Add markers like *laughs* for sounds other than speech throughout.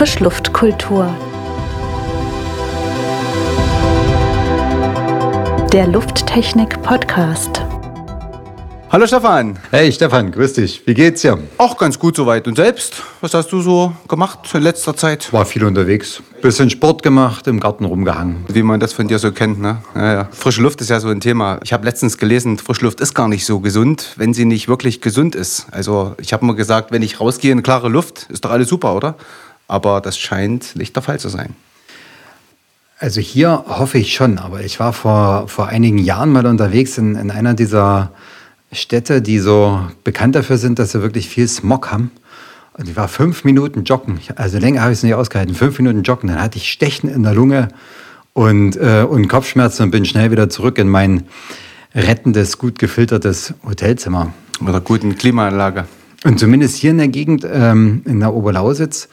Frischluftkultur. Der Lufttechnik Podcast. Hallo Stefan. Hey Stefan, grüß dich. Wie geht's dir? Auch ganz gut soweit. Und selbst? Was hast du so gemacht in letzter Zeit? War viel unterwegs. Bisschen Sport gemacht, im Garten rumgehangen. Wie man das von dir so kennt, ne? Ja, ja. Frische Luft ist ja so ein Thema. Ich habe letztens gelesen, frische Luft ist gar nicht so gesund, wenn sie nicht wirklich gesund ist. Also ich habe mal gesagt, wenn ich rausgehe in klare Luft, ist doch alles super, oder? Aber das scheint nicht der Fall zu sein. Also hier hoffe ich schon, aber ich war vor, vor einigen Jahren mal unterwegs in, in einer dieser Städte, die so bekannt dafür sind, dass sie wirklich viel Smog haben. Und ich war fünf Minuten joggen. Also länger habe ich es nicht ausgehalten. Fünf Minuten joggen. Dann hatte ich Stechen in der Lunge und, äh, und Kopfschmerzen und bin schnell wieder zurück in mein rettendes, gut gefiltertes Hotelzimmer. Mit einer guten Klimaanlage. Und zumindest hier in der Gegend, ähm, in der Oberlausitz,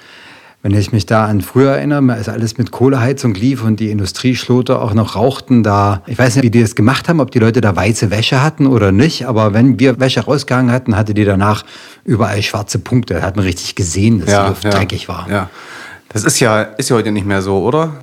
wenn ich mich da an früher erinnere, als alles mit Kohleheizung lief und die Industrieschlote auch noch rauchten, da, ich weiß nicht, wie die das gemacht haben, ob die Leute da weiße Wäsche hatten oder nicht, aber wenn wir Wäsche rausgehangen hatten, hatte die danach überall schwarze Punkte. Da hat man richtig gesehen, dass Ja, die Luft ja, dreckig war. Ja. Das ist ja, ist ja heute nicht mehr so, oder?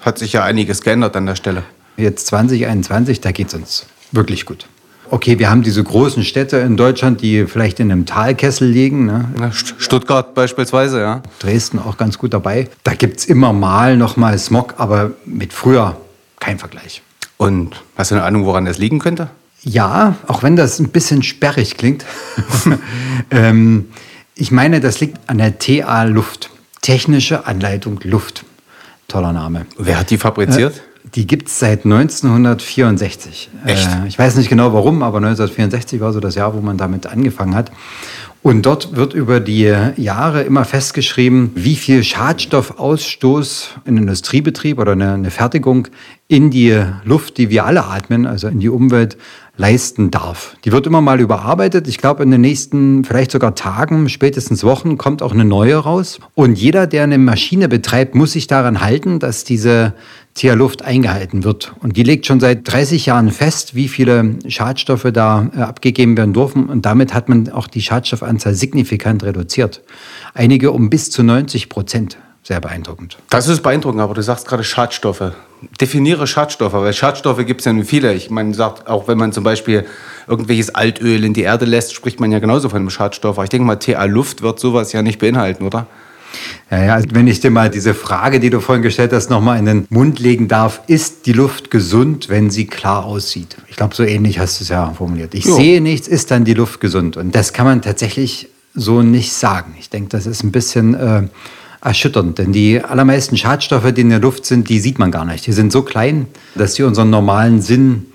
Hat sich ja einiges geändert an der Stelle. Jetzt 2021, da geht es uns wirklich gut. Okay, wir haben diese großen Städte in Deutschland, die vielleicht in einem Talkessel liegen. Ne? Stuttgart beispielsweise, ja. Dresden auch ganz gut dabei. Da gibt es immer mal noch mal Smog, aber mit früher kein Vergleich. Und hast du eine Ahnung, woran das liegen könnte? Ja, auch wenn das ein bisschen sperrig klingt. *laughs* ähm, ich meine, das liegt an der TA Luft. Technische Anleitung Luft. Toller Name. Wer hat die fabriziert? Die gibt es seit 1964. Echt? Äh, ich weiß nicht genau warum, aber 1964 war so das Jahr, wo man damit angefangen hat. Und dort wird über die Jahre immer festgeschrieben, wie viel Schadstoffausstoß ein Industriebetrieb oder eine, eine Fertigung in die Luft, die wir alle atmen, also in die Umwelt, leisten darf. Die wird immer mal überarbeitet. Ich glaube, in den nächsten vielleicht sogar Tagen, spätestens Wochen, kommt auch eine neue raus. Und jeder, der eine Maschine betreibt, muss sich daran halten, dass diese TH Luft eingehalten wird. Und die legt schon seit 30 Jahren fest, wie viele Schadstoffe da äh, abgegeben werden dürfen. Und damit hat man auch die Schadstoffanzahl signifikant reduziert. Einige um bis zu 90 Prozent. Sehr beeindruckend. Das ist beeindruckend, aber du sagst gerade Schadstoffe. Definiere Schadstoffe, weil Schadstoffe gibt es ja nun viele. Ich meine, sagt, auch wenn man zum Beispiel irgendwelches Altöl in die Erde lässt, spricht man ja genauso von einem Schadstoff. Aber ich denke mal, TA Luft wird sowas ja nicht beinhalten, oder? Ja, ja, also wenn ich dir mal diese Frage, die du vorhin gestellt hast, nochmal in den Mund legen darf, ist die Luft gesund, wenn sie klar aussieht? Ich glaube, so ähnlich hast du es ja formuliert. Ich Ja. sehe nichts, ist dann die Luft gesund? Und das kann man tatsächlich so nicht sagen. Ich denke, das ist ein bisschen äh, erschütternd, denn die allermeisten Schadstoffe, die in der Luft sind, die sieht man gar nicht. Die sind so klein, dass sie unseren normalen Sinn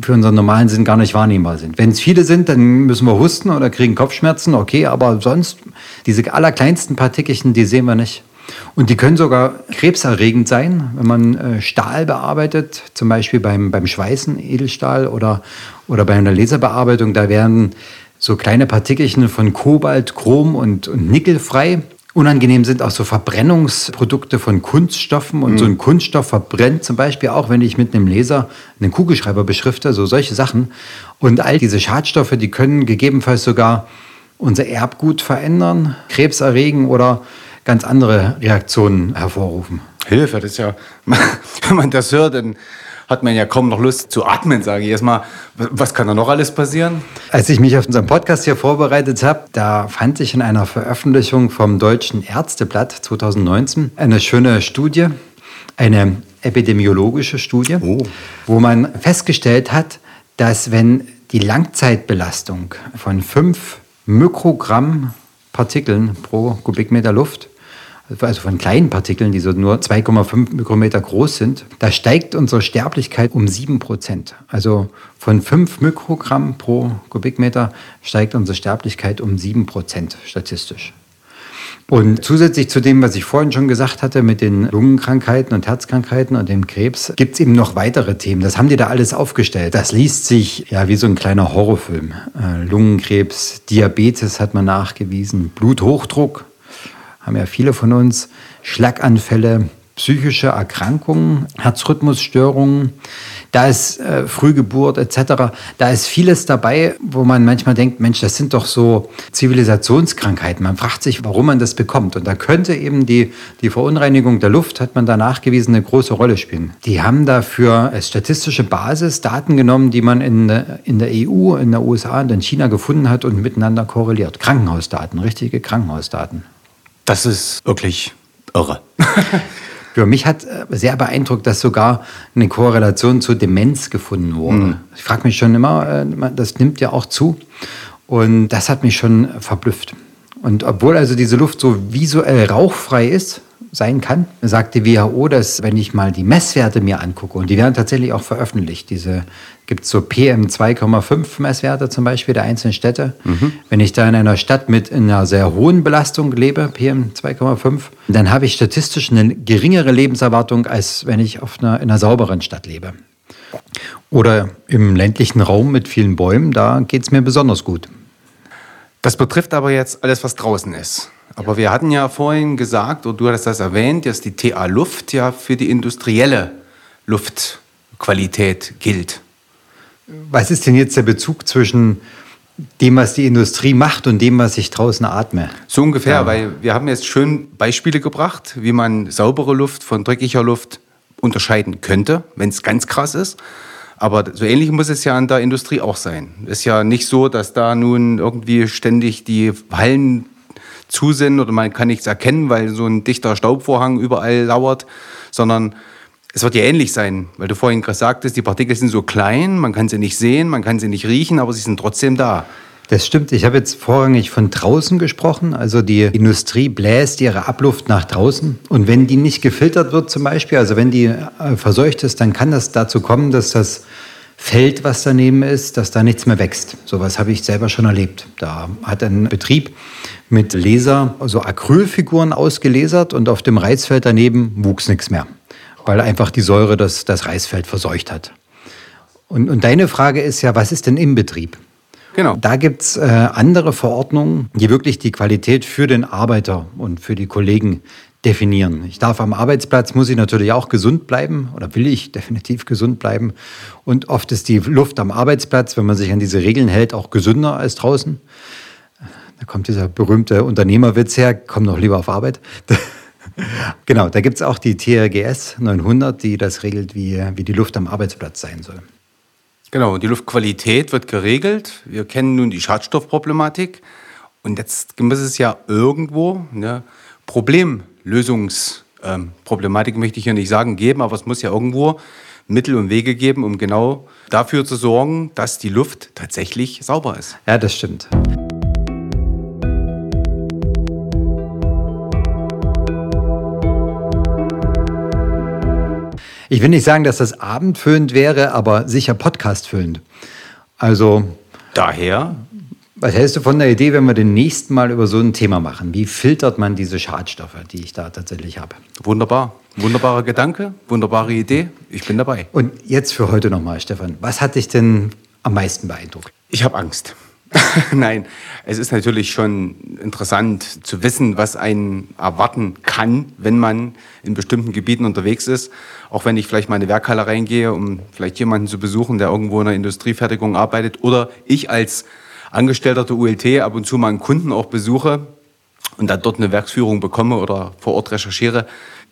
für unseren normalen Sinn gar nicht wahrnehmbar sind. Wenn es viele sind, dann müssen wir husten oder kriegen Kopfschmerzen, okay, aber sonst, diese allerkleinsten Partikelchen, die sehen wir nicht. Und die können sogar krebserregend sein, wenn man äh, Stahl bearbeitet, zum Beispiel beim, beim Schweißen, Edelstahl oder, oder bei einer Laserbearbeitung, da werden so kleine Partikelchen von Kobalt, Chrom und, und Nickel frei. Unangenehm sind auch so Verbrennungsprodukte von Kunststoffen und so ein Kunststoff verbrennt zum Beispiel auch, wenn ich mit einem Laser einen Kugelschreiber beschrifte, so solche Sachen. Und all diese Schadstoffe, die können gegebenenfalls sogar unser Erbgut verändern, Krebs erregen oder ganz andere Reaktionen hervorrufen. Hilfe, das ist ja, *laughs* wenn man das hört, dann hat man ja kaum noch Lust zu atmen, sage ich erstmal. Was kann da noch alles passieren? Als ich mich auf unseren Podcast hier vorbereitet habe, da fand ich in einer Veröffentlichung vom Deutschen Ärzteblatt 2019 eine schöne Studie, eine epidemiologische Studie, Oh. wo man festgestellt hat, dass wenn die Langzeitbelastung von 5 Mikrogramm Partikeln pro Kubikmeter Luft also von kleinen Partikeln, die so nur 2,5 Mikrometer groß sind, da steigt unsere Sterblichkeit um 7 Prozent. Also von 5 Mikrogramm pro Kubikmeter steigt unsere Sterblichkeit um 7 Prozent statistisch. Und zusätzlich zu dem, was ich vorhin schon gesagt hatte mit den Lungenkrankheiten und Herzkrankheiten und dem Krebs, gibt es eben noch weitere Themen. Das haben die da alles aufgestellt. Das liest sich ja wie so ein kleiner Horrorfilm. Äh, Lungenkrebs, Diabetes hat man nachgewiesen, Bluthochdruck, haben ja viele von uns, Schlaganfälle, psychische Erkrankungen, Herzrhythmusstörungen, Da ist äh, Frühgeburt etc. Da ist vieles dabei, wo man manchmal denkt, Mensch, das sind doch so Zivilisationskrankheiten. Man fragt sich, warum man das bekommt. Und da könnte eben die, die Verunreinigung der Luft, hat man da nachgewiesen, eine große Rolle spielen. Die haben dafür als statistische Basis Daten genommen, die man in, in der EU, in der USA und in China gefunden hat und miteinander korreliert. Krankenhausdaten, richtige Krankenhausdaten. Das ist wirklich irre. *laughs* Für mich hat äh, sehr beeindruckt, dass sogar eine Korrelation zur Demenz gefunden wurde. Mhm. Ich frage mich schon immer, äh, das nimmt ja auch zu. Und das hat mich schon verblüfft. Und obwohl also diese Luft so visuell rauchfrei ist, sein kann, sagt die WHO, dass wenn ich mal die Messwerte mir angucke, und die werden tatsächlich auch veröffentlicht, diese gibt es so PM2,5 Messwerte zum Beispiel der einzelnen Städte. Mhm. Wenn ich da in einer Stadt mit einer sehr hohen Belastung lebe, PM2,5, dann habe ich statistisch eine geringere Lebenserwartung, als wenn ich auf einer, in einer sauberen Stadt lebe. Oder im ländlichen Raum mit vielen Bäumen, da geht es mir besonders gut. Das betrifft aber jetzt alles, was draußen ist. Aber ja. wir hatten ja vorhin gesagt, oder du hattest das erwähnt, dass die TA Luft ja für die industrielle Luftqualität gilt. Was ist denn jetzt der Bezug zwischen dem, was die Industrie macht und dem, was ich draußen atme? So ungefähr, ja. weil wir haben jetzt schön Beispiele gebracht, wie man saubere Luft von dreckiger Luft unterscheiden könnte, wenn es ganz krass ist. Aber so ähnlich muss es ja an der Industrie auch sein. Ist ja nicht so, dass da nun irgendwie ständig die Hallen zu sind oder man kann nichts erkennen, weil so ein dichter Staubvorhang überall lauert, sondern es wird ja ähnlich sein, weil du vorhin gerade sagtest, die Partikel sind so klein, man kann sie nicht sehen, man kann sie nicht riechen, aber sie sind trotzdem da. Das stimmt. Ich habe jetzt vorrangig von draußen gesprochen. Also die Industrie bläst ihre Abluft nach draußen. Und wenn die nicht gefiltert wird zum Beispiel, also wenn die äh, verseucht ist, dann kann das dazu kommen, dass das Feld, was daneben ist, dass da nichts mehr wächst. Sowas habe ich selber schon erlebt. Da hat ein Betrieb mit Laser, also Acrylfiguren ausgelasert und auf dem Reisfeld daneben wuchs nichts mehr, weil einfach die Säure das, das Reisfeld verseucht hat. Und, und deine Frage ist ja, was ist denn im Betrieb? Genau. Da gibt es äh, andere Verordnungen, die wirklich die Qualität für den Arbeiter und für die Kollegen definieren. Ich darf am Arbeitsplatz, muss ich natürlich auch gesund bleiben oder will ich definitiv gesund bleiben. Und oft ist die Luft am Arbeitsplatz, wenn man sich an diese Regeln hält, auch gesünder als draußen. Da kommt dieser berühmte Unternehmerwitz her, komm noch lieber auf Arbeit. *laughs* genau, da gibt es auch die TRGS 900, die das regelt, wie, wie die Luft am Arbeitsplatz sein soll. Genau, die Luftqualität wird geregelt. Wir kennen nun die Schadstoffproblematik. Und jetzt muss es ja irgendwo eine Problemlösungsproblematik, ähm, möchte ich ja nicht sagen, geben, aber es muss ja irgendwo Mittel und Wege geben, um genau dafür zu sorgen, dass die Luft tatsächlich sauber ist. Ja, das stimmt. Ich will nicht sagen, dass das abendfüllend wäre, aber sicher podcastfüllend. Also. Daher? Was hältst du von der Idee, wenn wir den nächsten Mal über so ein Thema machen? Wie filtert man diese Schadstoffe, die ich da tatsächlich habe? Wunderbar. Wunderbarer Gedanke, wunderbare Idee. Ich bin dabei. Und jetzt für heute nochmal, Stefan. Was hat dich denn am meisten beeindruckt? Ich habe Angst. *laughs* Nein, es ist natürlich schon interessant zu wissen, was einen erwarten kann, wenn man in bestimmten Gebieten unterwegs ist. Auch wenn ich vielleicht mal in eine Werkhalle reingehe, um vielleicht jemanden zu besuchen, der irgendwo in der Industriefertigung arbeitet. Oder ich als Angestellter der ULT ab und zu mal einen Kunden auch besuche und dann dort eine Werksführung bekomme oder vor Ort recherchiere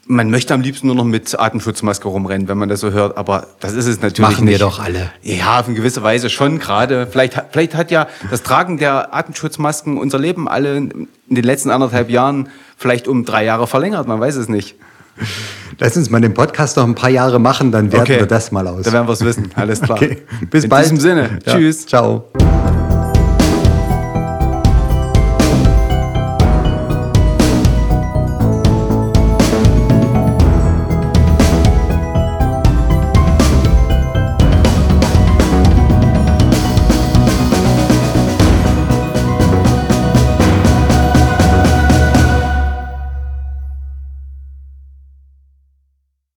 man möchte am liebsten nur noch mit Atemschutzmaske rumrennen, wenn man das so hört, aber das ist es natürlich Machen nicht. Machen wir doch alle. Ja, auf eine gewisse Weise schon gerade. Vielleicht, vielleicht hat ja das Tragen der Atemschutzmasken unser Leben alle in den letzten anderthalb Jahren vielleicht um drei Jahre verlängert, man weiß es nicht. Lass uns mal den Podcast noch ein paar Jahre machen, dann werten okay. wir das mal aus. Dann werden wir es wissen, alles klar. Okay. Bis in bald. In diesem Sinne, ja. tschüss. Ciao.